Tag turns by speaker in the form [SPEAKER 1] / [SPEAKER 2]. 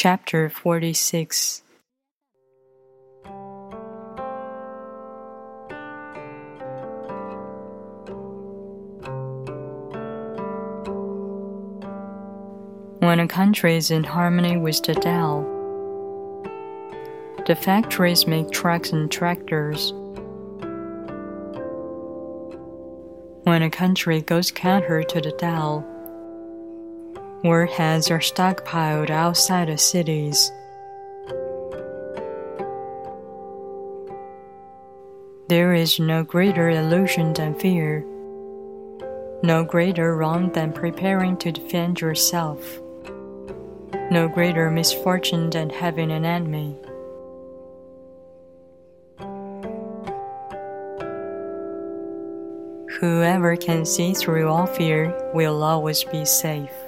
[SPEAKER 1] Chapter 46 When a country is in harmony with the Tao, the factories make trucks and tractors. When a country goes counter to the Tao, warheads are stockpiled outside the cities. There is no greater illusion than fear, no greater wrong than preparing to defend yourself no greater misfortune than having an enemy. Whoever can see through all fear will always be safe.